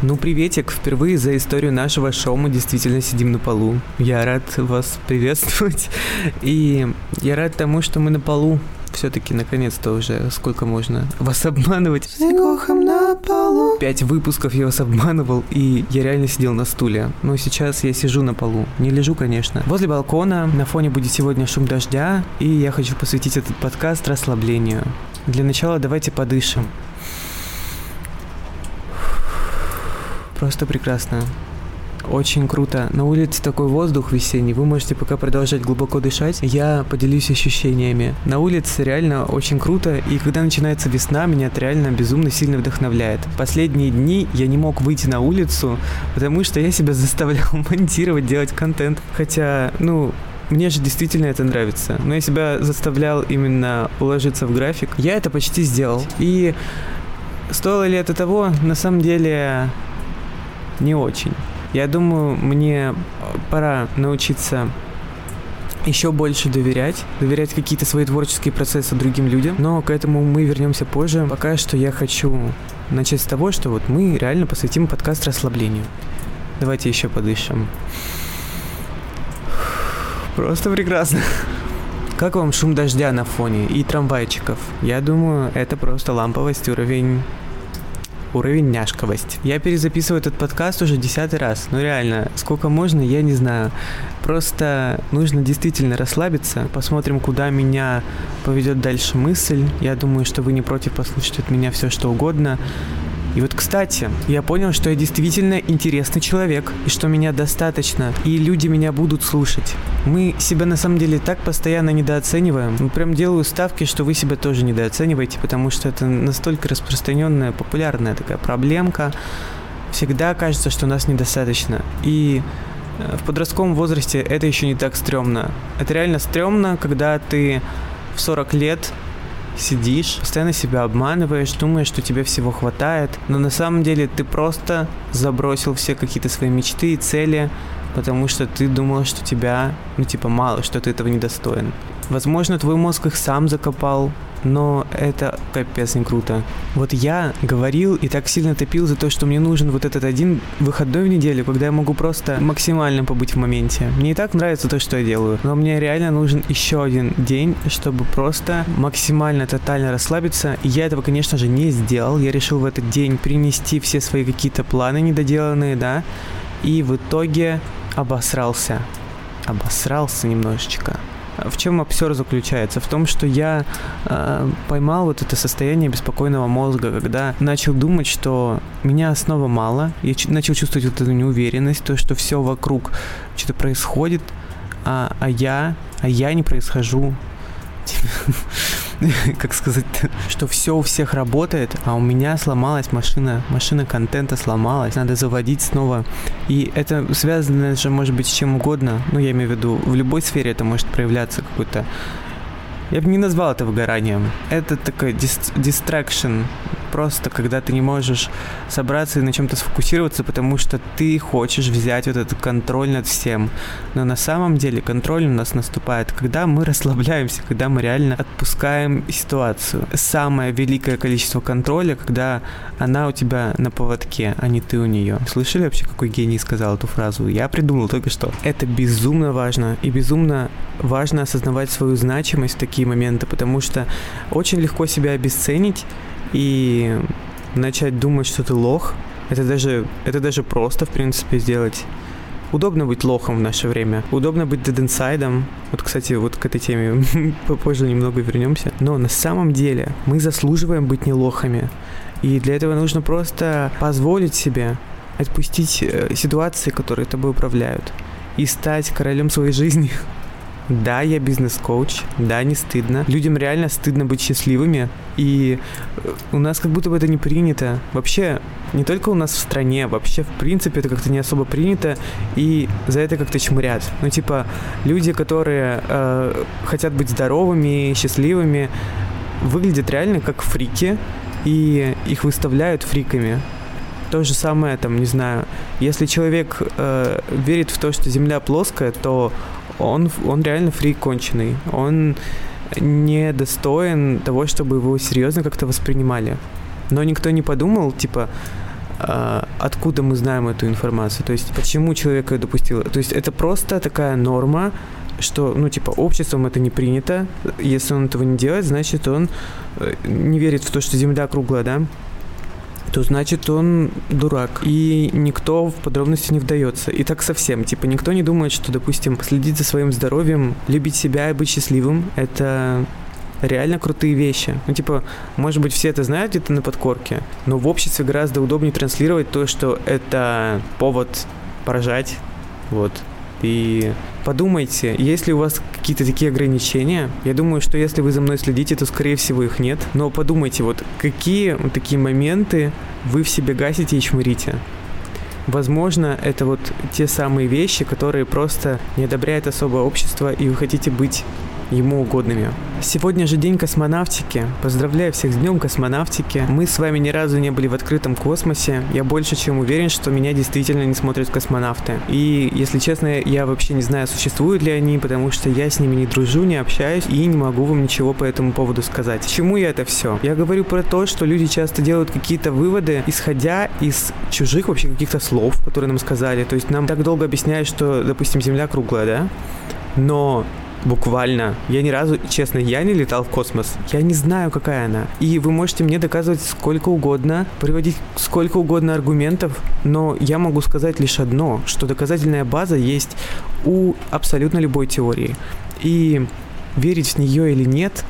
Ну, приветик. Впервые за историю нашего шоу мы действительно сидим на полу. Я рад вас приветствовать. И я рад тому, что мы на полу. Все-таки, наконец-то уже, сколько можно вас обманывать? На полу. Пять выпусков я вас обманывал, и я реально сидел на стуле. Но сейчас я сижу на полу. Не лежу, конечно. Возле балкона, на фоне будет сегодня шум дождя, и я хочу посвятить этот подкаст расслаблению. Для начала давайте подышим. Просто прекрасно. Очень круто. На улице такой воздух весенний, вы можете пока продолжать глубоко дышать. Я поделюсь ощущениями. На улице реально очень круто, и когда начинается весна, меня это реально безумно сильно вдохновляет. Последние дни я не мог выйти на улицу, потому что я себя заставлял монтировать, делать контент. Хотя, ну, мне же действительно это нравится. Но я себя заставлял именно уложиться в график. Я это почти сделал. И стоило ли это того? На самом деле не очень. Я думаю, мне пора научиться еще больше доверять, доверять какие-то свои творческие процессы другим людям, но к этому мы вернемся позже. Пока что я хочу начать с того, что вот мы реально посвятим подкаст расслаблению. Давайте еще подышим. Просто прекрасно. Как вам шум дождя на фоне и трамвайчиков? Я думаю, это просто ламповость, уровень уровень няшковость. Я перезаписываю этот подкаст уже десятый раз. Ну реально, сколько можно, я не знаю. Просто нужно действительно расслабиться. Посмотрим, куда меня поведет дальше мысль. Я думаю, что вы не против послушать от меня все, что угодно. И вот, кстати, я понял, что я действительно интересный человек, и что меня достаточно, и люди меня будут слушать. Мы себя на самом деле так постоянно недооцениваем. Мы прям делаю ставки, что вы себя тоже недооцениваете, потому что это настолько распространенная, популярная такая проблемка. Всегда кажется, что нас недостаточно. И э, в подростковом возрасте это еще не так стрёмно. Это реально стрёмно, когда ты в 40 лет сидишь, постоянно себя обманываешь, думаешь, что тебе всего хватает, но на самом деле ты просто забросил все какие-то свои мечты и цели, потому что ты думал, что тебя, ну типа мало, что ты этого недостоин. Возможно, твой мозг их сам закопал, но это капец не круто. Вот я говорил и так сильно топил за то, что мне нужен вот этот один выходной в неделю, когда я могу просто максимально побыть в моменте. Мне и так нравится то, что я делаю, но мне реально нужен еще один день, чтобы просто максимально тотально расслабиться. И я этого, конечно же, не сделал. Я решил в этот день принести все свои какие-то планы недоделанные, да, и в итоге обосрался. Обосрался немножечко. В чем обсер заключается? В том, что я э, поймал вот это состояние беспокойного мозга, когда начал думать, что меня снова мало, я начал чувствовать вот эту неуверенность, то, что все вокруг что-то происходит, а, а я, а я не происхожу. как сказать, что все у всех работает, а у меня сломалась машина, машина контента сломалась, надо заводить снова. И это связано же может быть с чем угодно, ну я имею в виду, в любой сфере это может проявляться какой-то я бы не назвал это выгоранием. Это такой дистракшн. Просто когда ты не можешь собраться и на чем-то сфокусироваться, потому что ты хочешь взять вот этот контроль над всем. Но на самом деле контроль у нас наступает, когда мы расслабляемся, когда мы реально отпускаем ситуацию. Самое великое количество контроля, когда она у тебя на поводке, а не ты у нее. Слышали вообще, какой гений сказал эту фразу? Я придумал только что. Это безумно важно. И безумно важно осознавать свою значимость в такие моменты, потому что очень легко себя обесценить и начать думать, что ты лох. Это даже, это даже просто, в принципе, сделать. Удобно быть лохом в наше время. Удобно быть дединсайдом. Вот, кстати, вот к этой теме попозже немного вернемся. Но на самом деле мы заслуживаем быть не лохами. И для этого нужно просто позволить себе отпустить э, ситуации, которые тобой управляют. И стать королем своей жизни. Да, я бизнес-коуч, да, не стыдно. Людям реально стыдно быть счастливыми, и э, у нас как будто бы это не принято. Вообще, не только у нас в стране, вообще, в принципе, это как-то не особо принято, и за это как-то чмурят. Ну, типа, люди, которые э, хотят быть здоровыми, счастливыми, выглядят реально как фрики, и их выставляют фриками. То же самое, там, не знаю, если человек э, верит в то, что Земля плоская, то он, он реально фрик конченый. Он не достоин того, чтобы его серьезно как-то воспринимали. Но никто не подумал, типа, а, откуда мы знаем эту информацию, то есть почему человек ее допустил. То есть это просто такая норма, что, ну, типа, обществом это не принято. Если он этого не делает, значит, он э, не верит в то, что Земля круглая, да? То значит он дурак. И никто в подробности не вдается. И так совсем. Типа никто не думает, что, допустим, следить за своим здоровьем, любить себя и быть счастливым — это реально крутые вещи. Ну, типа, может быть, все это знают где-то на подкорке, но в обществе гораздо удобнее транслировать то, что это повод поражать, вот. И подумайте, есть ли у вас какие-то такие ограничения. Я думаю, что если вы за мной следите, то, скорее всего, их нет. Но подумайте, вот какие вот такие моменты вы в себе гасите и чмырите. Возможно, это вот те самые вещи, которые просто не одобряет особое общество, и вы хотите быть ему угодными. Сегодня же день космонавтики. Поздравляю всех с днем космонавтики. Мы с вами ни разу не были в открытом космосе. Я больше чем уверен, что меня действительно не смотрят космонавты. И, если честно, я вообще не знаю, существуют ли они, потому что я с ними не дружу, не общаюсь и не могу вам ничего по этому поводу сказать. Чему я это все? Я говорю про то, что люди часто делают какие-то выводы, исходя из чужих вообще каких-то слов, которые нам сказали. То есть нам так долго объясняют, что, допустим, Земля круглая, да? Но Буквально. Я ни разу, честно, я не летал в космос. Я не знаю, какая она. И вы можете мне доказывать сколько угодно, приводить сколько угодно аргументов, но я могу сказать лишь одно, что доказательная база есть у абсолютно любой теории. И верить в нее или нет,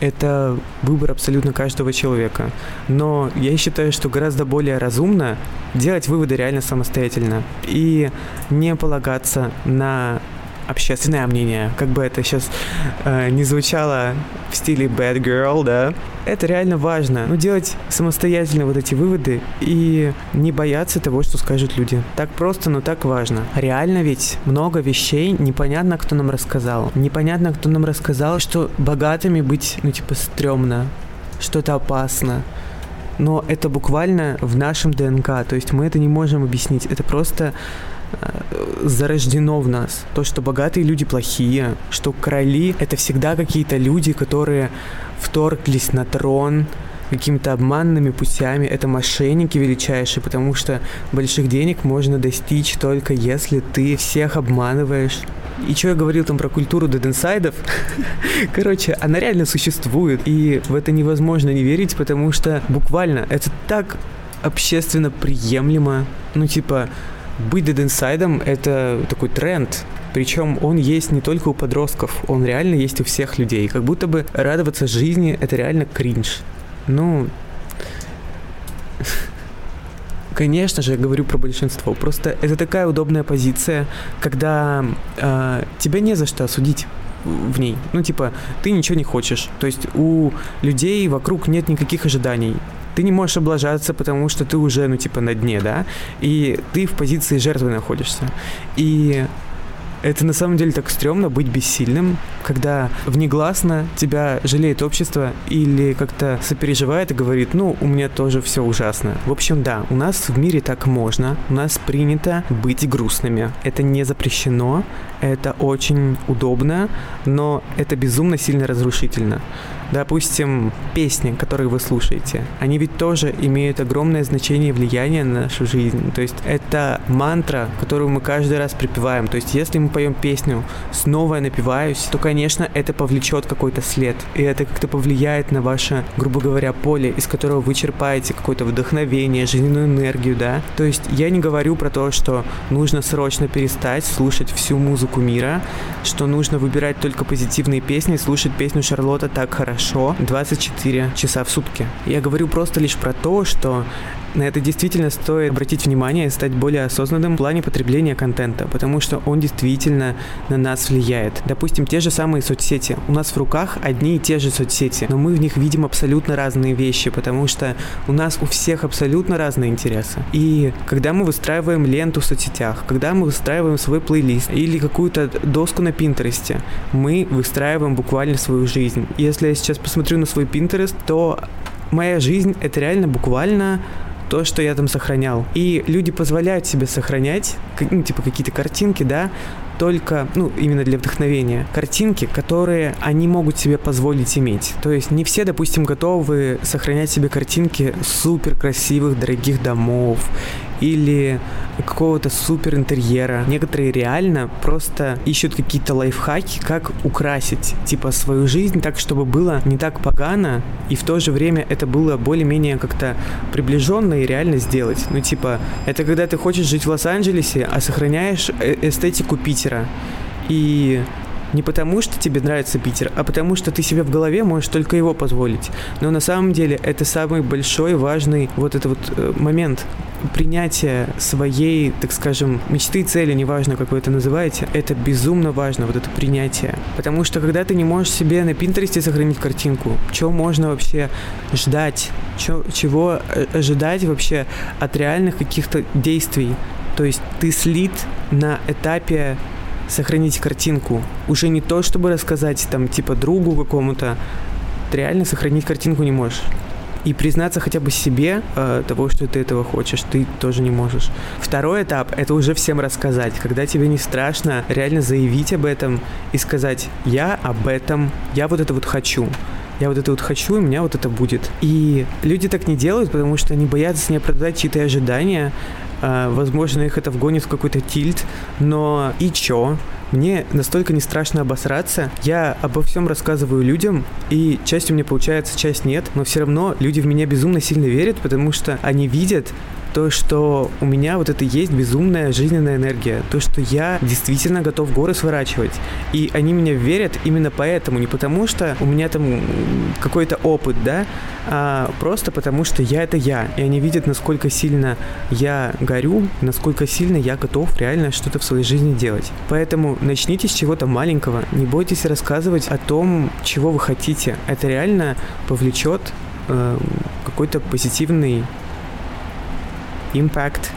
это выбор абсолютно каждого человека. Но я считаю, что гораздо более разумно делать выводы реально самостоятельно и не полагаться на общественное мнение, как бы это сейчас э, не звучало в стиле bad girl, да, это реально важно. Ну, делать самостоятельно вот эти выводы и не бояться того, что скажут люди. Так просто, но так важно. Реально ведь много вещей непонятно, кто нам рассказал. Непонятно, кто нам рассказал, что богатыми быть, ну, типа, стрёмно, что это опасно, но это буквально в нашем ДНК, то есть мы это не можем объяснить, это просто зарождено в нас. То, что богатые люди плохие, что короли — это всегда какие-то люди, которые вторглись на трон, какими-то обманными путями. Это мошенники величайшие, потому что больших денег можно достичь только если ты всех обманываешь. И что я говорил там про культуру дединсайдов? Короче, она реально существует, и в это невозможно не верить, потому что буквально это так общественно приемлемо. Ну, типа, быть дединсайдом — это такой тренд, причем он есть не только у подростков, он реально есть у всех людей. Как будто бы радоваться жизни — это реально кринж. Ну, Конечно же, я говорю про большинство. Просто это такая удобная позиция, когда э, тебя не за что осудить в ней. Ну, типа, ты ничего не хочешь. То есть у людей вокруг нет никаких ожиданий ты не можешь облажаться, потому что ты уже, ну, типа, на дне, да, и ты в позиции жертвы находишься. И это на самом деле так стрёмно быть бессильным, когда внегласно тебя жалеет общество или как-то сопереживает и говорит, ну, у меня тоже все ужасно. В общем, да, у нас в мире так можно, у нас принято быть грустными. Это не запрещено, это очень удобно, но это безумно сильно разрушительно. Допустим, песни, которые вы слушаете, они ведь тоже имеют огромное значение и влияние на нашу жизнь. То есть это мантра, которую мы каждый раз припеваем. То есть если мы поем песню «Снова я напиваюсь», то, конечно, это повлечет какой-то след. И это как-то повлияет на ваше, грубо говоря, поле, из которого вы черпаете какое-то вдохновение, жизненную энергию, да. То есть я не говорю про то, что нужно срочно перестать слушать всю музыку мира, что нужно выбирать только позитивные песни, слушать песню Шарлотта так хорошо, хорошо 24 часа в сутки. Я говорю просто лишь про то, что на это действительно стоит обратить внимание и стать более осознанным в плане потребления контента, потому что он действительно на нас влияет. Допустим, те же самые соцсети. У нас в руках одни и те же соцсети, но мы в них видим абсолютно разные вещи, потому что у нас у всех абсолютно разные интересы. И когда мы выстраиваем ленту в соцсетях, когда мы выстраиваем свой плейлист или какую-то доску на Пинтересте, мы выстраиваем буквально свою жизнь. Если я сейчас посмотрю на свой Pinterest, то моя жизнь — это реально буквально то, что я там сохранял. И люди позволяют себе сохранять, ну, типа какие-то картинки, да, только, ну, именно для вдохновения, картинки, которые они могут себе позволить иметь. То есть не все, допустим, готовы сохранять себе картинки супер красивых, дорогих домов или какого-то супер интерьера. Некоторые реально просто ищут какие-то лайфхаки, как украсить, типа, свою жизнь так, чтобы было не так погано, и в то же время это было более-менее как-то приближенно и реально сделать. Ну, типа, это когда ты хочешь жить в Лос-Анджелесе, а сохраняешь э, эстетику Питера. И не потому, что тебе нравится Питер, а потому, что ты себе в голове можешь только его позволить. Но на самом деле это самый большой, важный вот этот вот э, момент принятия своей, так скажем, мечты, цели, неважно, как вы это называете, это безумно важно, вот это принятие. Потому что когда ты не можешь себе на Пинтересте сохранить картинку, чего можно вообще ждать, чё, чего э, ожидать вообще от реальных каких-то действий, то есть ты слит на этапе сохранить картинку. Уже не то, чтобы рассказать там типа другу какому-то, ты реально сохранить картинку не можешь. И признаться хотя бы себе э, того, что ты этого хочешь, ты тоже не можешь. Второй этап — это уже всем рассказать. Когда тебе не страшно реально заявить об этом и сказать «я об этом, я вот это вот хочу» я вот это вот хочу, и у меня вот это будет. И люди так не делают, потому что они боятся не оправдать чьи-то ожидания, а, возможно, их это вгонит в какой-то тильт, но и чё? Мне настолько не страшно обосраться. Я обо всем рассказываю людям, и часть у меня получается, часть нет, но все равно люди в меня безумно сильно верят, потому что они видят, то, что у меня вот это есть безумная жизненная энергия, то, что я действительно готов горы сворачивать. И они меня верят именно поэтому, не потому что у меня там какой-то опыт, да, а просто потому что я это я. И они видят, насколько сильно я горю, насколько сильно я готов реально что-то в своей жизни делать. Поэтому начните с чего-то маленького, не бойтесь рассказывать о том, чего вы хотите. Это реально повлечет э, какой-то позитивный Impact.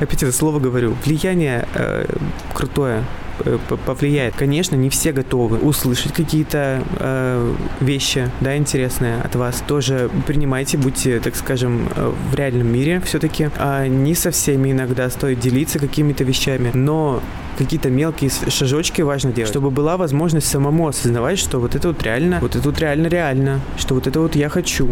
Опять это слово говорю. Влияние э, крутое э, повлияет. Конечно, не все готовы услышать какие-то э, вещи, да, интересные от вас. Тоже принимайте, будьте, так скажем, э, в реальном мире все-таки. А не со всеми иногда стоит делиться какими-то вещами, но какие-то мелкие шажочки важно делать, чтобы была возможность самому осознавать, что вот это вот реально, вот это вот реально реально, что вот это вот я хочу,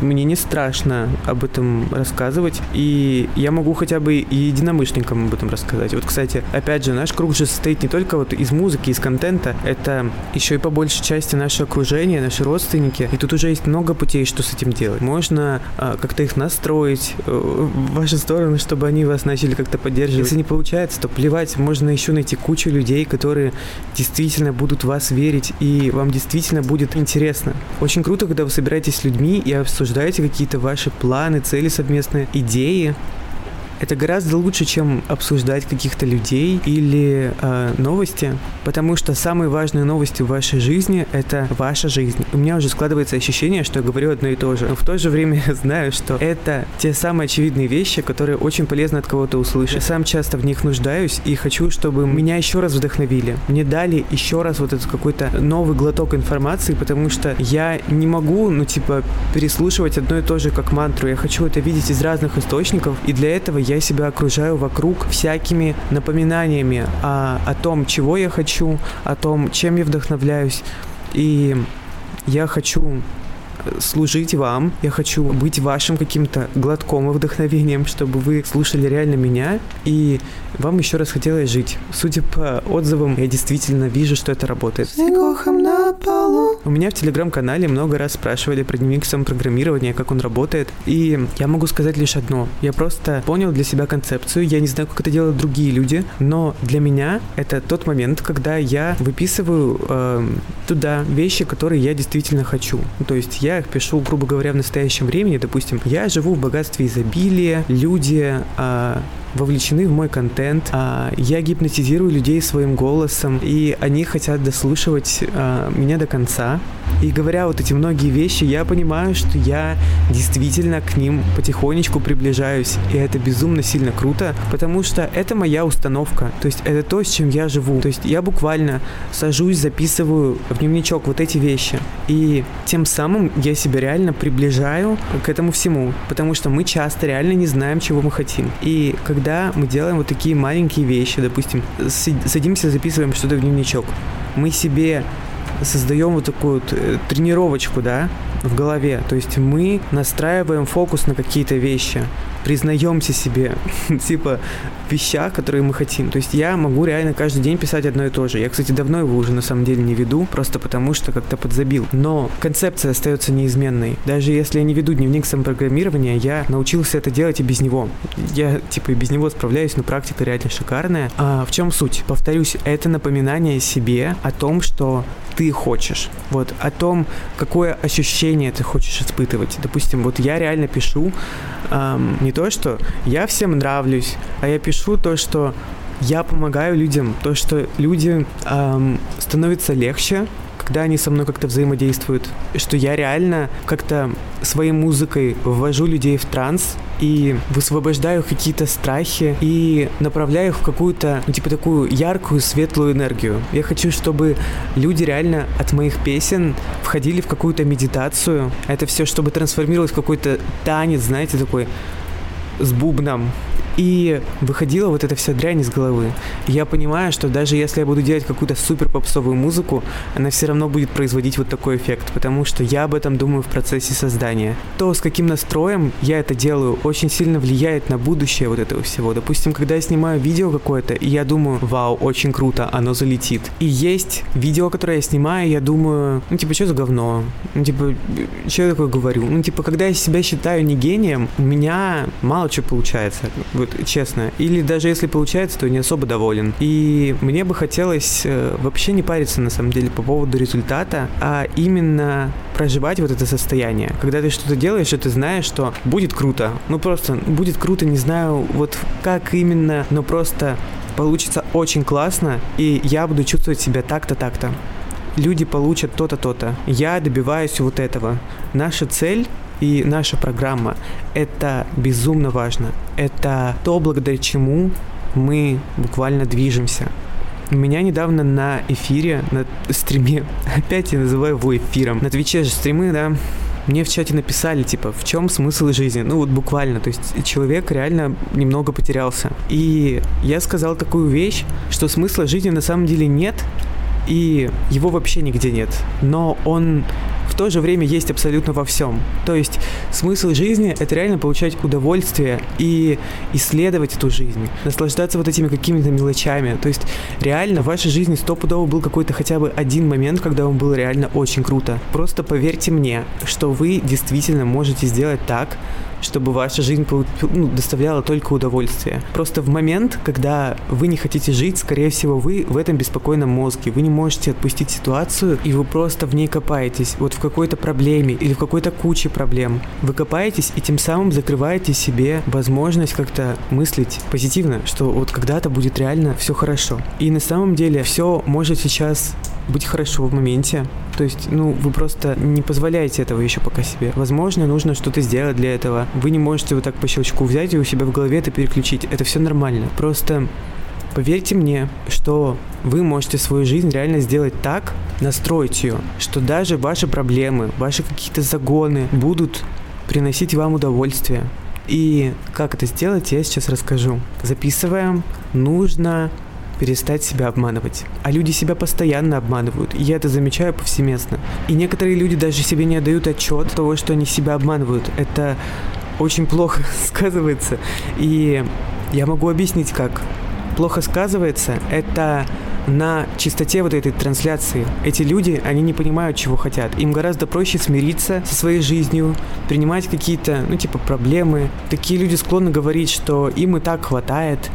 мне не страшно об этом рассказывать, и я могу хотя бы и единомышленникам об этом рассказать. Вот, кстати, опять же, наш круг же состоит не только вот из музыки, из контента, это еще и по большей части наше окружение, наши родственники, и тут уже есть много путей, что с этим делать. Можно а, как-то их настроить э, в вашу сторону, чтобы они вас начали как-то поддерживать. Если не получается, то плевать, можно еще найти кучу людей, которые действительно будут вас верить, и вам действительно будет интересно. Очень круто, когда вы собираетесь с людьми и обсуждаете обсуждаете какие-то ваши планы, цели совместные, идеи, это гораздо лучше, чем обсуждать каких-то людей или э, новости, потому что самые важные новости в вашей жизни — это ваша жизнь. У меня уже складывается ощущение, что я говорю одно и то же, но в то же время я знаю, что это те самые очевидные вещи, которые очень полезно от кого-то услышать. Я сам часто в них нуждаюсь и хочу, чтобы меня еще раз вдохновили. Мне дали еще раз вот этот какой-то новый глоток информации, потому что я не могу, ну, типа, переслушивать одно и то же как мантру. Я хочу это видеть из разных источников, и для этого я себя окружаю вокруг всякими напоминаниями о, о том, чего я хочу, о том, чем я вдохновляюсь. И я хочу служить вам, я хочу быть вашим каким-то глотком и вдохновением, чтобы вы слушали реально меня, и вам еще раз хотелось жить. Судя по отзывам, я действительно вижу, что это работает. на полу. У меня в телеграм-канале много раз спрашивали про дневник самопрограммирования, как он работает, и я могу сказать лишь одно. Я просто понял для себя концепцию, я не знаю, как это делают другие люди, но для меня это тот момент, когда я выписываю э, туда вещи, которые я действительно хочу. То есть я их пишу, грубо говоря, в настоящем времени. Допустим, я живу в богатстве изобилия, люди э, вовлечены в мой контент, э, я гипнотизирую людей своим голосом, и они хотят дослушивать э, меня до конца. И говоря вот эти многие вещи, я понимаю, что я действительно к ним потихонечку приближаюсь. И это безумно сильно круто, потому что это моя установка. То есть это то, с чем я живу. То есть я буквально сажусь, записываю в дневничок вот эти вещи. И тем самым я себя реально приближаю к этому всему. Потому что мы часто реально не знаем, чего мы хотим. И когда мы делаем вот такие маленькие вещи, допустим, садимся, записываем что-то в дневничок, мы себе создаем вот такую вот э, тренировочку, да, в голове. То есть мы настраиваем фокус на какие-то вещи, признаемся себе, типа, вещах, которые мы хотим. То есть я могу реально каждый день писать одно и то же. Я, кстати, давно его уже на самом деле не веду, просто потому что как-то подзабил. Но концепция остается неизменной. Даже если я не веду дневник самопрограммирования, я научился это делать и без него. Я, типа, и без него справляюсь, но практика реально шикарная. А в чем суть? Повторюсь, это напоминание себе о том, что ты хочешь. Вот, о том, какое ощущение ты хочешь испытывать. Допустим, вот я реально пишу эм, не то, что я всем нравлюсь, а я пишу то, что я помогаю людям, то, что людям эм, становится легче, когда они со мной как-то взаимодействуют, что я реально как-то своей музыкой ввожу людей в транс и высвобождаю какие-то страхи и направляю их в какую-то, ну, типа такую яркую, светлую энергию. Я хочу, чтобы люди реально от моих песен входили в какую-то медитацию. Это все, чтобы трансформировалось в какой-то танец, знаете, такой с бубном, и выходила вот эта вся дрянь из головы. я понимаю, что даже если я буду делать какую-то супер попсовую музыку, она все равно будет производить вот такой эффект, потому что я об этом думаю в процессе создания. То, с каким настроем я это делаю, очень сильно влияет на будущее вот этого всего. Допустим, когда я снимаю видео какое-то, и я думаю, вау, очень круто, оно залетит. И есть видео, которое я снимаю, я думаю, ну, типа, что за говно? Ну, типа, что я такое говорю? Ну, типа, когда я себя считаю не гением, у меня мало чего получается. Вот вот честно. Или даже если получается, то не особо доволен. И мне бы хотелось э, вообще не париться на самом деле по поводу результата, а именно проживать вот это состояние. Когда ты что-то делаешь, и ты знаешь, что будет круто. Ну просто будет круто, не знаю вот как именно, но просто получится очень классно, и я буду чувствовать себя так-то, так-то люди получат то-то, то-то. Я добиваюсь вот этого. Наша цель и наша программа — это безумно важно. Это то, благодаря чему мы буквально движемся. Меня недавно на эфире, на стриме, опять я называю его эфиром, на Твиче же стримы, да, мне в чате написали, типа, в чем смысл жизни? Ну вот буквально, то есть человек реально немного потерялся. И я сказал такую вещь, что смысла жизни на самом деле нет, и его вообще нигде нет. Но он в то же время есть абсолютно во всем. То есть смысл жизни — это реально получать удовольствие и исследовать эту жизнь, наслаждаться вот этими какими-то мелочами. То есть реально в вашей жизни стопудово был какой-то хотя бы один момент, когда он был реально очень круто. Просто поверьте мне, что вы действительно можете сделать так, чтобы ваша жизнь ну, доставляла только удовольствие. Просто в момент, когда вы не хотите жить, скорее всего, вы в этом беспокойном мозге, вы не можете отпустить ситуацию, и вы просто в ней копаетесь, вот в какой-то проблеме или в какой-то куче проблем. Вы копаетесь и тем самым закрываете себе возможность как-то мыслить позитивно, что вот когда-то будет реально все хорошо. И на самом деле все может сейчас быть хорошо в моменте. То есть, ну, вы просто не позволяете этого еще пока себе. Возможно, нужно что-то сделать для этого. Вы не можете вот так по щелчку взять и у себя в голове это переключить. Это все нормально. Просто Поверьте мне, что вы можете свою жизнь реально сделать так, настроить ее, что даже ваши проблемы, ваши какие-то загоны будут приносить вам удовольствие. И как это сделать, я сейчас расскажу. Записываем. Нужно перестать себя обманывать. А люди себя постоянно обманывают, и я это замечаю повсеместно. И некоторые люди даже себе не отдают отчет того, что они себя обманывают. Это очень плохо сказывается. И я могу объяснить, как. Плохо сказывается это на чистоте вот этой трансляции. Эти люди, они не понимают, чего хотят. Им гораздо проще смириться со своей жизнью, принимать какие-то, ну, типа, проблемы. Такие люди склонны говорить, что им и так хватает,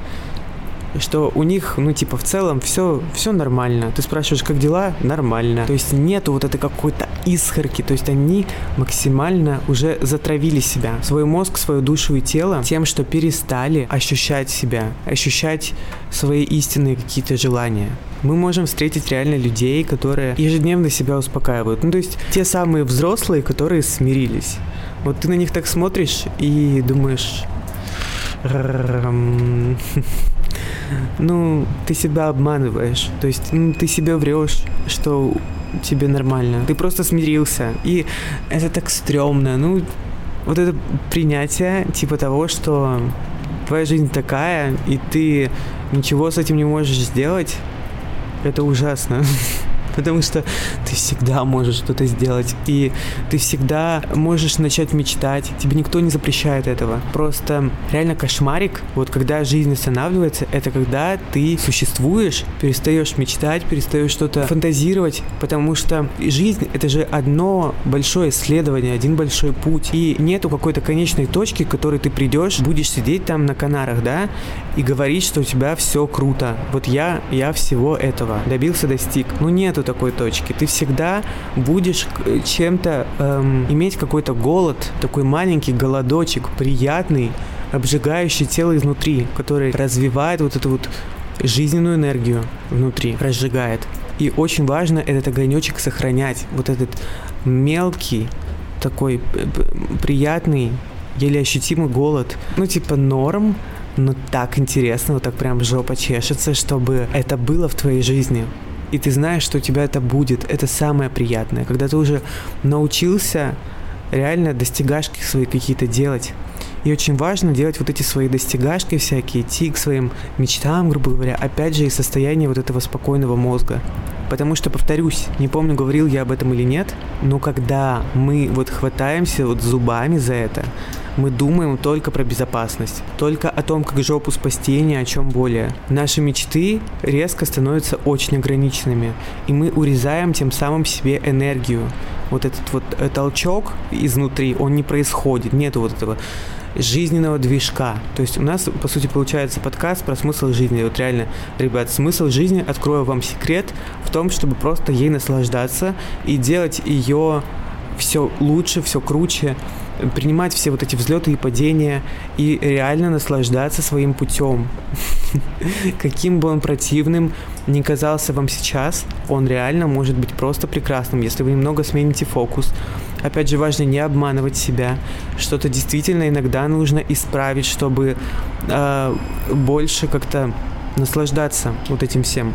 что у них, ну, типа, в целом все, все нормально. Ты спрашиваешь, как дела? Нормально. То есть нету вот этой какой-то искорки, то есть они максимально уже затравили себя, свой мозг, свою душу и тело тем, что перестали ощущать себя, ощущать свои истинные какие-то желания. Мы можем встретить реально людей, которые ежедневно себя успокаивают. Ну, то есть те самые взрослые, которые смирились. Вот ты на них так смотришь и думаешь... Ну, ты себя обманываешь. То есть ну, ты себе врешь, что тебе нормально. Ты просто смирился. И это так стрёмно. Ну, вот это принятие типа того, что твоя жизнь такая, и ты ничего с этим не можешь сделать, это ужасно. потому что ты всегда можешь что-то сделать, и ты всегда можешь начать мечтать, тебе никто не запрещает этого. Просто реально кошмарик, вот когда жизнь останавливается, это когда ты существуешь, перестаешь мечтать, перестаешь что-то фантазировать, потому что жизнь это же одно большое исследование, один большой путь, и нету какой-то конечной точки, к которой ты придешь, будешь сидеть там на Канарах, да, и говорить, что у тебя все круто. Вот я, я всего этого добился, достиг. Ну нету такой точки. Ты всегда будешь чем-то эм, иметь какой-то голод, такой маленький голодочек, приятный, обжигающий тело изнутри, который развивает вот эту вот жизненную энергию внутри, разжигает. И очень важно этот огонечек сохранять, вот этот мелкий, такой приятный, еле ощутимый голод. Ну, типа норм, но так интересно, вот так прям жопа чешется, чтобы это было в твоей жизни и ты знаешь, что у тебя это будет. Это самое приятное, когда ты уже научился реально достигашки свои какие-то делать. И очень важно делать вот эти свои достигашки всякие, идти к своим мечтам, грубо говоря, опять же, из состояния вот этого спокойного мозга. Потому что, повторюсь, не помню, говорил я об этом или нет, но когда мы вот хватаемся вот зубами за это, мы думаем только про безопасность, только о том, как жопу спасти, ни о чем более. Наши мечты резко становятся очень ограниченными, и мы урезаем тем самым себе энергию. Вот этот вот э, толчок изнутри, он не происходит, нету вот этого жизненного движка. То есть у нас, по сути, получается подкаст про смысл жизни. Вот реально, ребят, смысл жизни, открою вам секрет, в том, чтобы просто ей наслаждаться и делать ее все лучше, все круче, принимать все вот эти взлеты и падения и реально наслаждаться своим путем. Каким бы он противным ни казался вам сейчас, он реально может быть просто прекрасным, если вы немного смените фокус. Опять же, важно не обманывать себя. Что-то действительно иногда нужно исправить, чтобы э, больше как-то наслаждаться вот этим всем.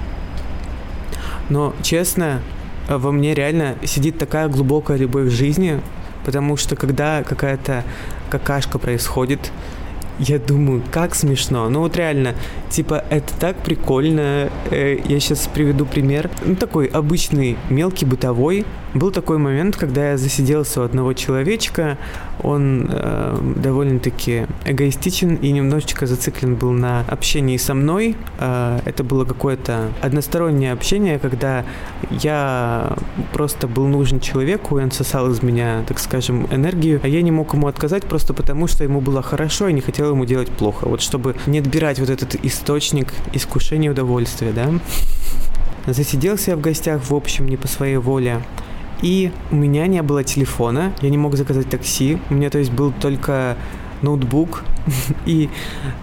Но честно, во мне реально сидит такая глубокая любовь к жизни, потому что когда какая-то какашка происходит, я думаю, как смешно. Ну вот реально, типа, это так прикольно. Э, я сейчас приведу пример. Ну, такой обычный, мелкий, бытовой. Был такой момент, когда я засиделся у одного человечка, он э, довольно-таки эгоистичен и немножечко зациклен был на общении со мной. Э, это было какое-то одностороннее общение, когда я просто был нужен человеку, и он сосал из меня, так скажем, энергию, а я не мог ему отказать просто потому, что ему было хорошо, и не хотел ему делать плохо. Вот чтобы не отбирать вот этот источник искушения удовольствия, да. Засиделся я в гостях, в общем, не по своей воле. И у меня не было телефона, я не мог заказать такси. У меня, то есть, был только ноутбук. И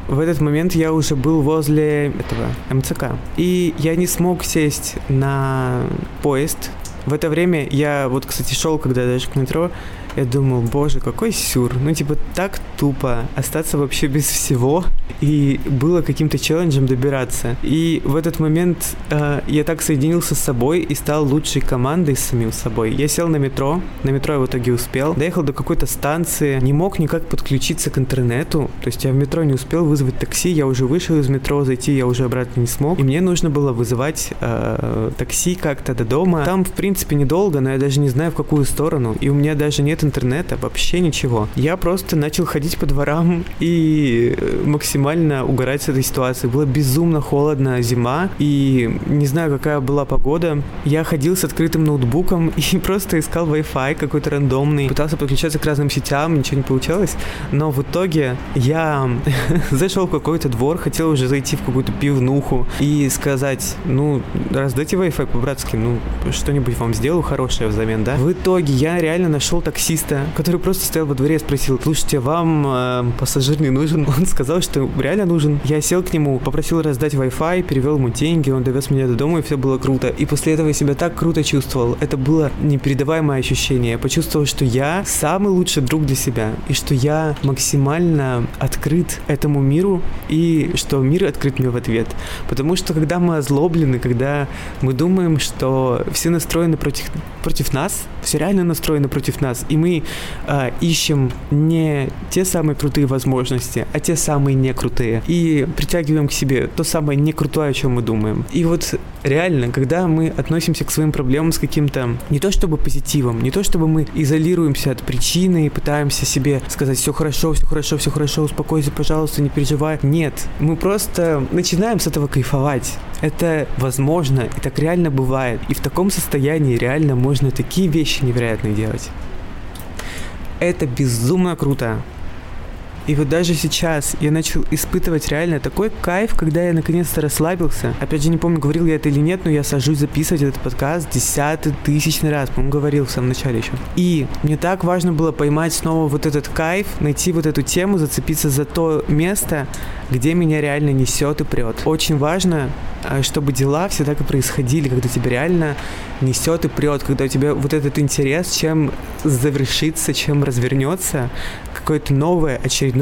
в этот момент я уже был возле этого МЦК. И я не смог сесть на поезд. В это время я вот, кстати, шел, когда даже к метро, я думал, боже, какой сюр. Ну, типа, так тупо остаться вообще без всего. И было каким-то челленджем добираться. И в этот момент э, я так соединился с собой и стал лучшей командой с самим собой. Я сел на метро, на метро я в итоге успел, доехал до какой-то станции, не мог никак подключиться к интернету. То есть я в метро не успел вызвать такси, я уже вышел из метро, зайти я уже обратно не смог. И мне нужно было вызывать э, такси как-то до дома. Там, в принципе, недолго, но я даже не знаю, в какую сторону. И у меня даже нет интернета, вообще ничего. Я просто начал ходить по дворам и э, максимально угорать с этой ситуации. Было безумно холодно, зима, и не знаю, какая была погода. Я ходил с открытым ноутбуком и просто искал Wi-Fi какой-то рандомный, пытался подключаться к разным сетям, ничего не получалось, но в итоге я зашел в какой-то двор, хотел уже зайти в какую-то пивнуху и сказать, ну, раздайте Wi-Fi по-братски, ну, что-нибудь вам сделаю хорошее взамен, да? В итоге я реально нашел такси таксиста, который просто стоял во дворе и спросил, слушайте, вам э, пассажир не нужен? Он сказал, что реально нужен. Я сел к нему, попросил раздать Wi-Fi, перевел ему деньги, он довез меня до дома, и все было круто. И после этого я себя так круто чувствовал. Это было непередаваемое ощущение. Я почувствовал, что я самый лучший друг для себя, и что я максимально открыт этому миру, и что мир открыт мне в ответ. Потому что когда мы озлоблены, когда мы думаем, что все настроены против, против нас, все реально настроены против нас, и мы э, ищем не те самые крутые возможности, а те самые некрутые, и притягиваем к себе то самое некрутое, о чем мы думаем. И вот реально, когда мы относимся к своим проблемам с каким-то не то чтобы позитивом, не то чтобы мы изолируемся от причины и пытаемся себе сказать все хорошо, все хорошо, все хорошо, успокойся, пожалуйста, не переживай. Нет, мы просто начинаем с этого кайфовать. Это возможно, и так реально бывает. И в таком состоянии реально можно такие вещи невероятные делать. Это безумно круто. И вот даже сейчас я начал испытывать реально такой кайф, когда я наконец-то расслабился. Опять же, не помню, говорил я это или нет, но я сажусь записывать этот подкаст десятый, тысячный раз, по-моему, говорил в самом начале еще. И мне так важно было поймать снова вот этот кайф, найти вот эту тему, зацепиться за то место, где меня реально несет и прет. Очень важно, э, чтобы дела все так и происходили, когда тебя реально несет и прет, когда у тебя вот этот интерес, чем завершится, чем развернется, какое-то новое, очередное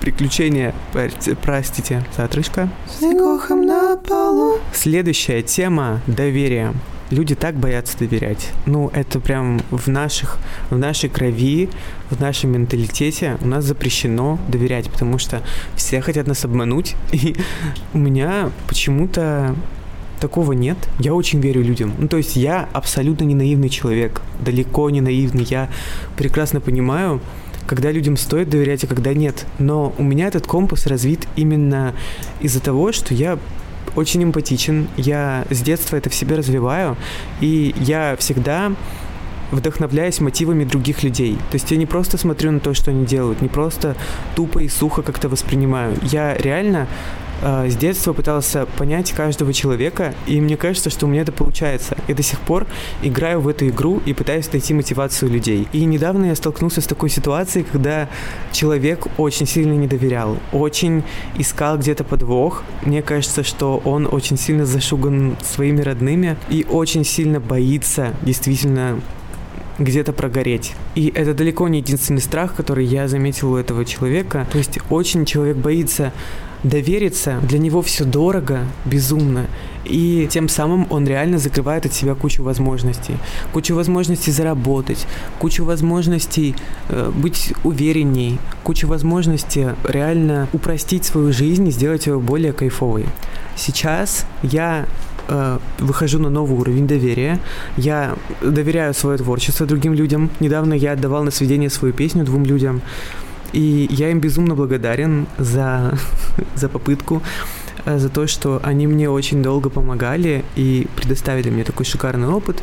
приключение, простите, за отрыжка. на полу. Следующая тема – доверие. Люди так боятся доверять. Ну, это прям в наших, в нашей крови, в нашем менталитете у нас запрещено доверять, потому что все хотят нас обмануть, и у меня почему-то такого нет. Я очень верю людям. Ну, то есть я абсолютно не наивный человек, далеко не наивный. Я прекрасно понимаю, когда людям стоит доверять, а когда нет. Но у меня этот компас развит именно из-за того, что я очень эмпатичен, я с детства это в себе развиваю, и я всегда вдохновляюсь мотивами других людей. То есть я не просто смотрю на то, что они делают, не просто тупо и сухо как-то воспринимаю. Я реально э, с детства пытался понять каждого человека, и мне кажется, что у меня это получается. Я до сих пор играю в эту игру и пытаюсь найти мотивацию людей. И недавно я столкнулся с такой ситуацией, когда человек очень сильно не доверял, очень искал где-то подвох. Мне кажется, что он очень сильно зашуган своими родными и очень сильно боится действительно где-то прогореть. И это далеко не единственный страх, который я заметил у этого человека. То есть очень человек боится довериться, для него все дорого, безумно, и тем самым он реально закрывает от себя кучу возможностей. Кучу возможностей заработать, кучу возможностей э, быть уверенней, кучу возможностей реально упростить свою жизнь и сделать ее более кайфовой. Сейчас я э, выхожу на новый уровень доверия. Я доверяю свое творчество другим людям. Недавно я отдавал на сведение свою песню двум людям. И я им безумно благодарен за, за попытку, э, за то, что они мне очень долго помогали и предоставили мне такой шикарный опыт.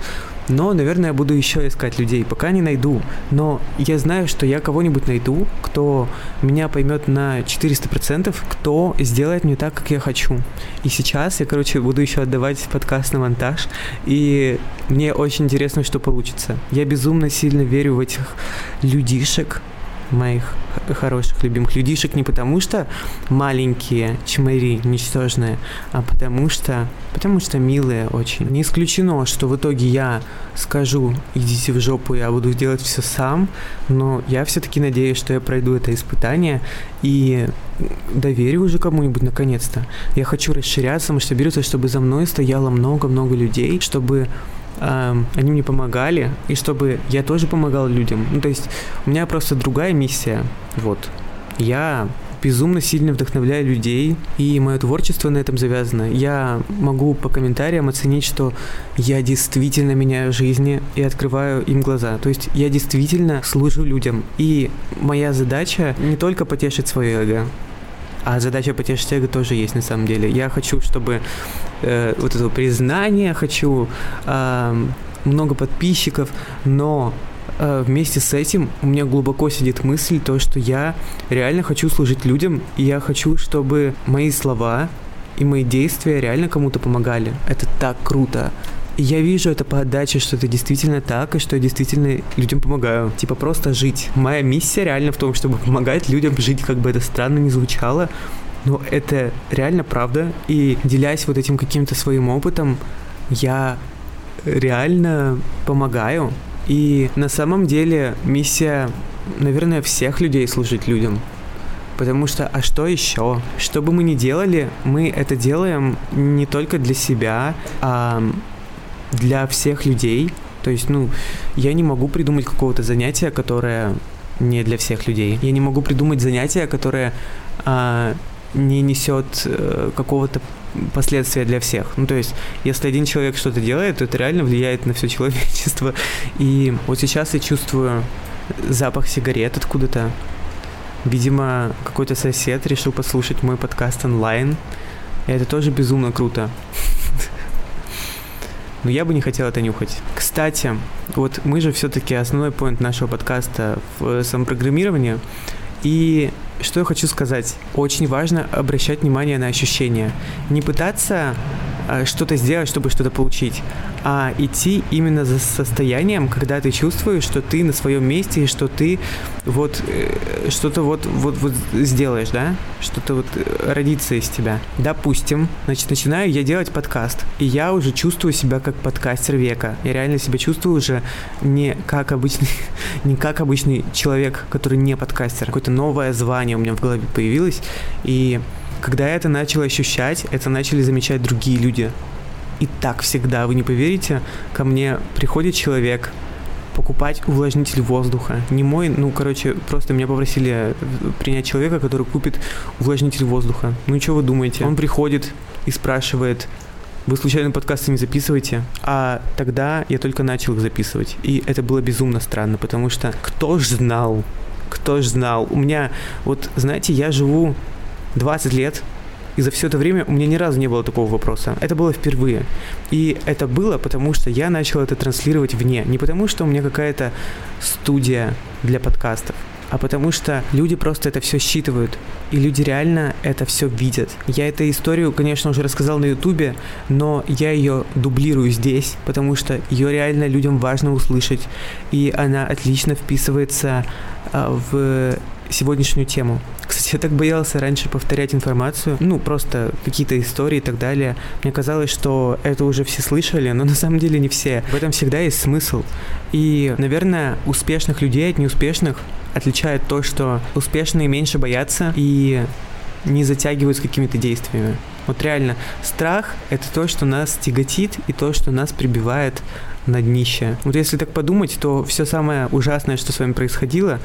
Но, наверное, я буду еще искать людей, пока не найду. Но я знаю, что я кого-нибудь найду, кто меня поймет на 400%, кто сделает мне так, как я хочу. И сейчас я, короче, буду еще отдавать подкаст на монтаж, и мне очень интересно, что получится. Я безумно сильно верю в этих людишек, моих хороших, любимых людишек не потому, что маленькие, чмыри, ничтожные, а потому что, потому что милые очень. Не исключено, что в итоге я скажу, идите в жопу, я буду делать все сам, но я все-таки надеюсь, что я пройду это испытание и доверю уже кому-нибудь наконец-то. Я хочу расширяться, масштабироваться, чтобы за мной стояло много-много людей, чтобы они мне помогали, и чтобы я тоже помогал людям. Ну, то есть у меня просто другая миссия. Вот. Я безумно сильно вдохновляю людей, и мое творчество на этом завязано. Я могу по комментариям оценить, что я действительно меняю жизни и открываю им глаза. То есть я действительно служу людям. И моя задача не только потешить свое эго, а задача потешить эго тоже есть на самом деле. Я хочу, чтобы э, вот это признание, хочу э, много подписчиков, но э, вместе с этим у меня глубоко сидит мысль, то, что я реально хочу служить людям, и я хочу, чтобы мои слова и мои действия реально кому-то помогали. Это так круто. И я вижу это по отдаче, что это действительно так, и что я действительно людям помогаю. Типа просто жить. Моя миссия реально в том, чтобы помогать людям жить, как бы это странно не звучало. Но это реально правда. И делясь вот этим каким-то своим опытом, я реально помогаю. И на самом деле миссия, наверное, всех людей служить людям. Потому что, а что еще? Что бы мы ни делали, мы это делаем не только для себя, а для всех людей. То есть, ну, я не могу придумать какого-то занятия, которое не для всех людей. Я не могу придумать занятие, которое а, не несет а, какого-то последствия для всех. Ну, то есть, если один человек что-то делает, то это реально влияет на все человечество. И вот сейчас я чувствую запах сигарет откуда-то. Видимо, какой-то сосед решил послушать мой подкаст онлайн. И это тоже безумно круто. Но я бы не хотел это нюхать. Кстати, вот мы же все-таки основной поинт нашего подкаста в самопрограммировании. И что я хочу сказать? Очень важно обращать внимание на ощущения. Не пытаться что-то сделать, чтобы что-то получить, а идти именно за состоянием, когда ты чувствуешь, что ты на своем месте и что ты вот э, что-то вот, вот, вот сделаешь, да? Что-то вот э, родится из тебя. Допустим, значит, начинаю я делать подкаст, и я уже чувствую себя как подкастер века. Я реально себя чувствую уже не как обычный, не как обычный человек, который не подкастер. Какое-то новое звание у меня в голове появилось, и когда я это начал ощущать, это начали замечать другие люди. И так всегда, вы не поверите, ко мне приходит человек покупать увлажнитель воздуха. Не мой, ну, короче, просто меня попросили принять человека, который купит увлажнитель воздуха. Ну, что вы думаете? Он приходит и спрашивает, вы случайно подкасты не записываете? А тогда я только начал их записывать. И это было безумно странно, потому что кто ж знал, кто ж знал. У меня, вот, знаете, я живу 20 лет и за все это время у меня ни разу не было такого вопроса. Это было впервые. И это было потому, что я начал это транслировать вне. Не потому, что у меня какая-то студия для подкастов, а потому что люди просто это все считывают, и люди реально это все видят. Я эту историю, конечно, уже рассказал на ютубе, но я ее дублирую здесь, потому что ее реально людям важно услышать, и она отлично вписывается а, в сегодняшнюю тему. Кстати, я так боялся раньше повторять информацию, ну, просто какие-то истории и так далее. Мне казалось, что это уже все слышали, но на самом деле не все. В этом всегда есть смысл. И, наверное, успешных людей от неуспешных отличает то, что успешные меньше боятся и не затягивают с какими-то действиями. Вот реально, страх — это то, что нас тяготит и то, что нас прибивает на днище. Вот если так подумать, то все самое ужасное, что с вами происходило,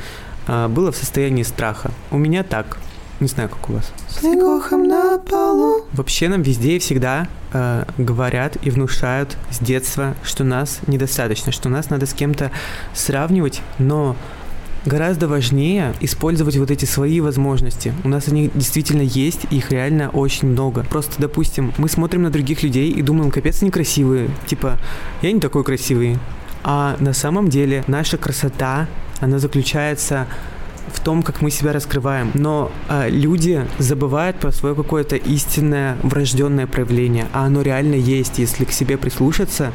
было в состоянии страха. У меня так. Не знаю, как у вас. Снегохом на полу. Вообще нам везде и всегда э, говорят и внушают с детства, что нас недостаточно, что нас надо с кем-то сравнивать, но гораздо важнее использовать вот эти свои возможности. У нас они действительно есть, их реально очень много. Просто, допустим, мы смотрим на других людей и думаем, капец, они красивые. Типа, я не такой красивый. А на самом деле наша красота она заключается в том, как мы себя раскрываем. Но э, люди забывают про свое какое-то истинное врожденное проявление, а оно реально есть, если к себе прислушаться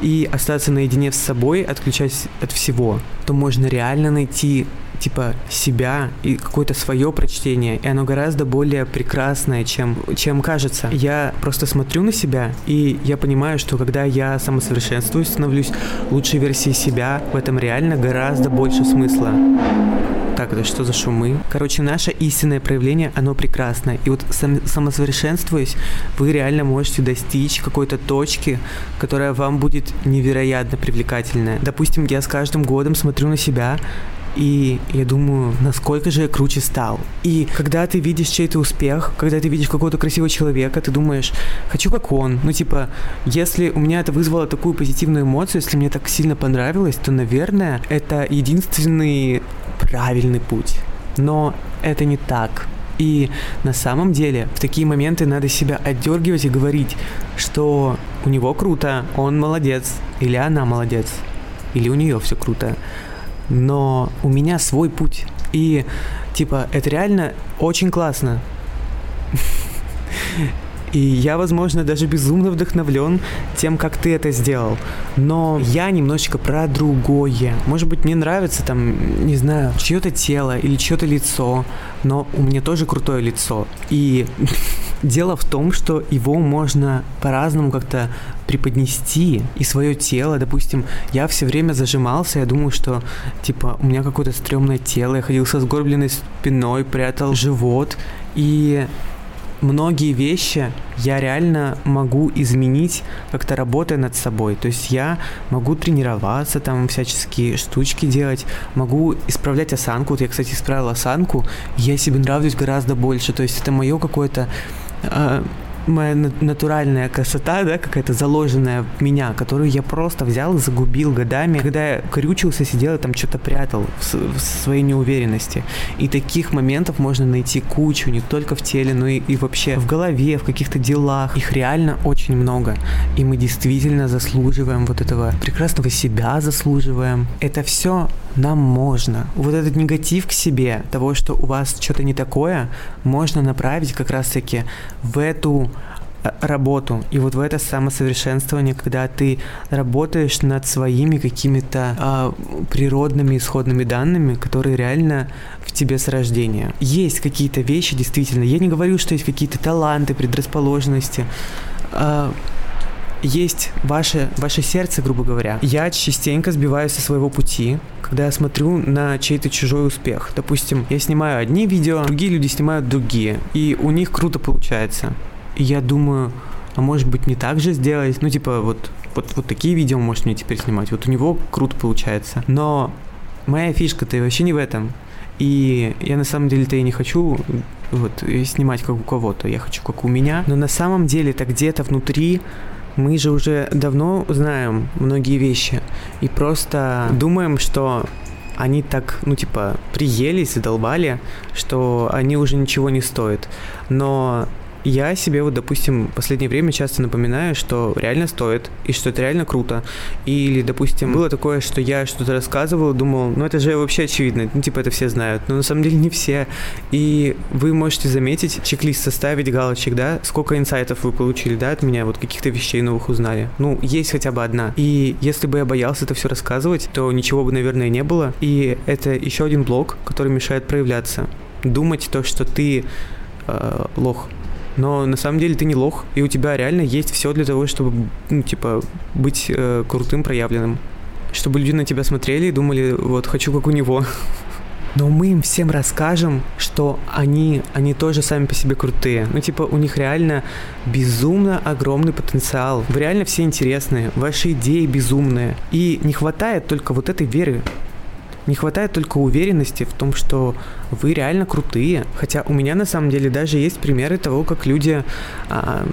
и остаться наедине с собой, отключаясь от всего, то можно реально найти типа себя и какое-то свое прочтение, и оно гораздо более прекрасное, чем, чем кажется. Я просто смотрю на себя, и я понимаю, что когда я самосовершенствуюсь, становлюсь лучшей версией себя, в этом реально гораздо больше смысла. Так, это что за шумы? Короче, наше истинное проявление, оно прекрасное. И вот сам, самосовершенствуясь, вы реально можете достичь какой-то точки, которая вам будет невероятно привлекательная. Допустим, я с каждым годом смотрю на себя и я думаю, насколько же я круче стал. И когда ты видишь чей-то успех, когда ты видишь какого-то красивого человека, ты думаешь, хочу как он. Ну, типа, если у меня это вызвало такую позитивную эмоцию, если мне так сильно понравилось, то, наверное, это единственный правильный путь. Но это не так. И на самом деле в такие моменты надо себя отдергивать и говорить, что у него круто, он молодец, или она молодец, или у нее все круто но у меня свой путь. И, типа, это реально очень классно. И я, возможно, даже безумно вдохновлен тем, как ты это сделал. Но я немножечко про другое. Может быть, мне нравится там, не знаю, чье-то тело или чье-то лицо, но у меня тоже крутое лицо. И дело в том, что его можно по-разному как-то преподнести и свое тело. Допустим, я все время зажимался, я думаю, что типа у меня какое-то стрёмное тело, я ходил со сгорбленной спиной, прятал живот. И многие вещи я реально могу изменить, как-то работая над собой. То есть я могу тренироваться, там всяческие штучки делать, могу исправлять осанку. Вот я, кстати, исправил осанку, я себе нравлюсь гораздо больше. То есть это мое какое-то э, моя натуральная красота, да, какая-то заложенная в меня, которую я просто взял и загубил годами, когда я крючился, сидел и там что-то прятал в, в своей неуверенности. И таких моментов можно найти кучу, не только в теле, но и, и вообще в голове, в каких-то делах. Их реально очень много. И мы действительно заслуживаем вот этого прекрасного себя заслуживаем. Это все нам можно. Вот этот негатив к себе, того, что у вас что-то не такое, можно направить как раз-таки в эту э, работу. И вот в это самосовершенствование, когда ты работаешь над своими какими-то э, природными исходными данными, которые реально в тебе с рождения. Есть какие-то вещи, действительно. Я не говорю, что есть какие-то таланты, предрасположенности. Э, есть ваше, ваше сердце, грубо говоря. Я частенько сбиваюсь со своего пути, когда я смотрю на чей-то чужой успех. Допустим, я снимаю одни видео, другие люди снимают другие, и у них круто получается. И я думаю, а может быть не так же сделать? Ну, типа, вот, вот, вот такие видео может мне теперь снимать. Вот у него круто получается. Но моя фишка-то вообще не в этом. И я на самом деле-то и не хочу вот, снимать как у кого-то, я хочу как у меня. Но на самом деле это где-то внутри мы же уже давно знаем многие вещи и просто думаем, что они так, ну, типа, приелись, задолбали, что они уже ничего не стоят. Но я себе вот, допустим, в последнее время часто напоминаю, что реально стоит, и что это реально круто. Или, допустим, было такое, что я что-то рассказывал, думал, ну это же вообще очевидно, ну типа это все знают, но на самом деле не все. И вы можете заметить, чек-лист составить, галочек, да, сколько инсайтов вы получили, да, от меня, вот каких-то вещей новых узнали. Ну, есть хотя бы одна. И если бы я боялся это все рассказывать, то ничего бы, наверное, не было. И это еще один блок, который мешает проявляться. Думать то, что ты э, лох, но на самом деле ты не лох, и у тебя реально есть все для того, чтобы, ну, типа, быть э, крутым, проявленным. Чтобы люди на тебя смотрели и думали, вот, хочу как у него. Но мы им всем расскажем, что они, они тоже сами по себе крутые. Ну, типа, у них реально безумно огромный потенциал. Вы реально все интересные, ваши идеи безумные. И не хватает только вот этой веры не хватает только уверенности в том, что вы реально крутые. Хотя у меня на самом деле даже есть примеры того, как люди, а,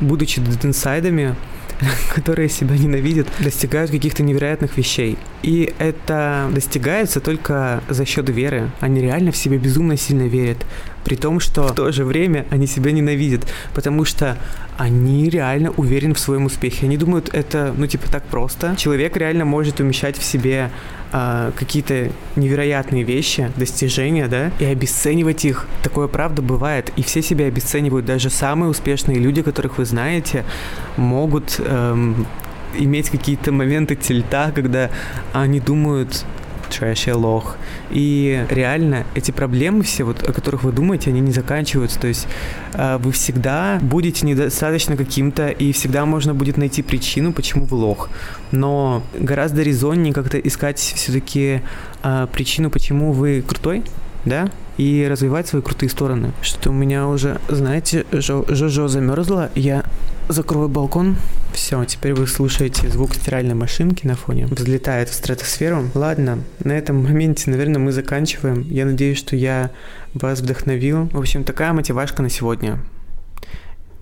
будучи инсайдами, которые себя ненавидят, достигают каких-то невероятных вещей. И это достигается только за счет веры. Они реально в себе безумно сильно верят. При том, что в то же время они себя ненавидят, потому что они реально уверены в своем успехе. Они думают, это, ну, типа, так просто. Человек реально может умещать в себе э, какие-то невероятные вещи, достижения, да, и обесценивать их. Такое правда бывает. И все себя обесценивают. Даже самые успешные люди, которых вы знаете, могут эм, иметь какие-то моменты тельта, когда они думают, что я лох. И реально эти проблемы все, вот, о которых вы думаете, они не заканчиваются. То есть э, вы всегда будете недостаточно каким-то, и всегда можно будет найти причину, почему вы лох. Но гораздо резоннее как-то искать все-таки э, причину, почему вы крутой, да, и развивать свои крутые стороны. Что у меня уже, знаете, Жо-Жо замерзла, я закрою балкон. Все, теперь вы слушаете звук стиральной машинки на фоне. Взлетает в стратосферу. Ладно, на этом моменте, наверное, мы заканчиваем. Я надеюсь, что я вас вдохновил. В общем, такая мотивашка на сегодня.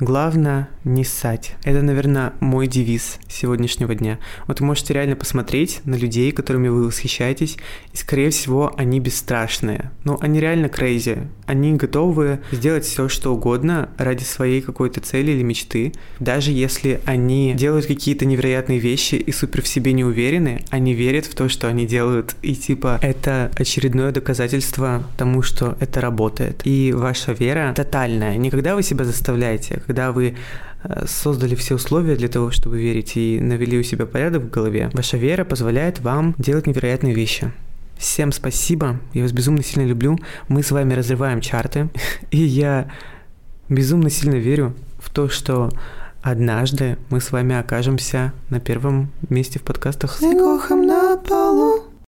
Главное не ссать. Это, наверное, мой девиз сегодняшнего дня. Вот вы можете реально посмотреть на людей, которыми вы восхищаетесь, и, скорее всего, они бесстрашные. Но они реально крейзи. Они готовы сделать все, что угодно ради своей какой-то цели или мечты. Даже если они делают какие-то невероятные вещи и супер в себе не уверены, они верят в то, что они делают. И типа это очередное доказательство тому, что это работает. И ваша вера тотальная. Никогда вы себя заставляете, когда вы э, создали все условия для того, чтобы верить и навели у себя порядок в голове, ваша вера позволяет вам делать невероятные вещи. Всем спасибо, я вас безумно сильно люблю. Мы с вами разрываем чарты, и я безумно сильно верю в то, что однажды мы с вами окажемся на первом месте в подкастах с на полу.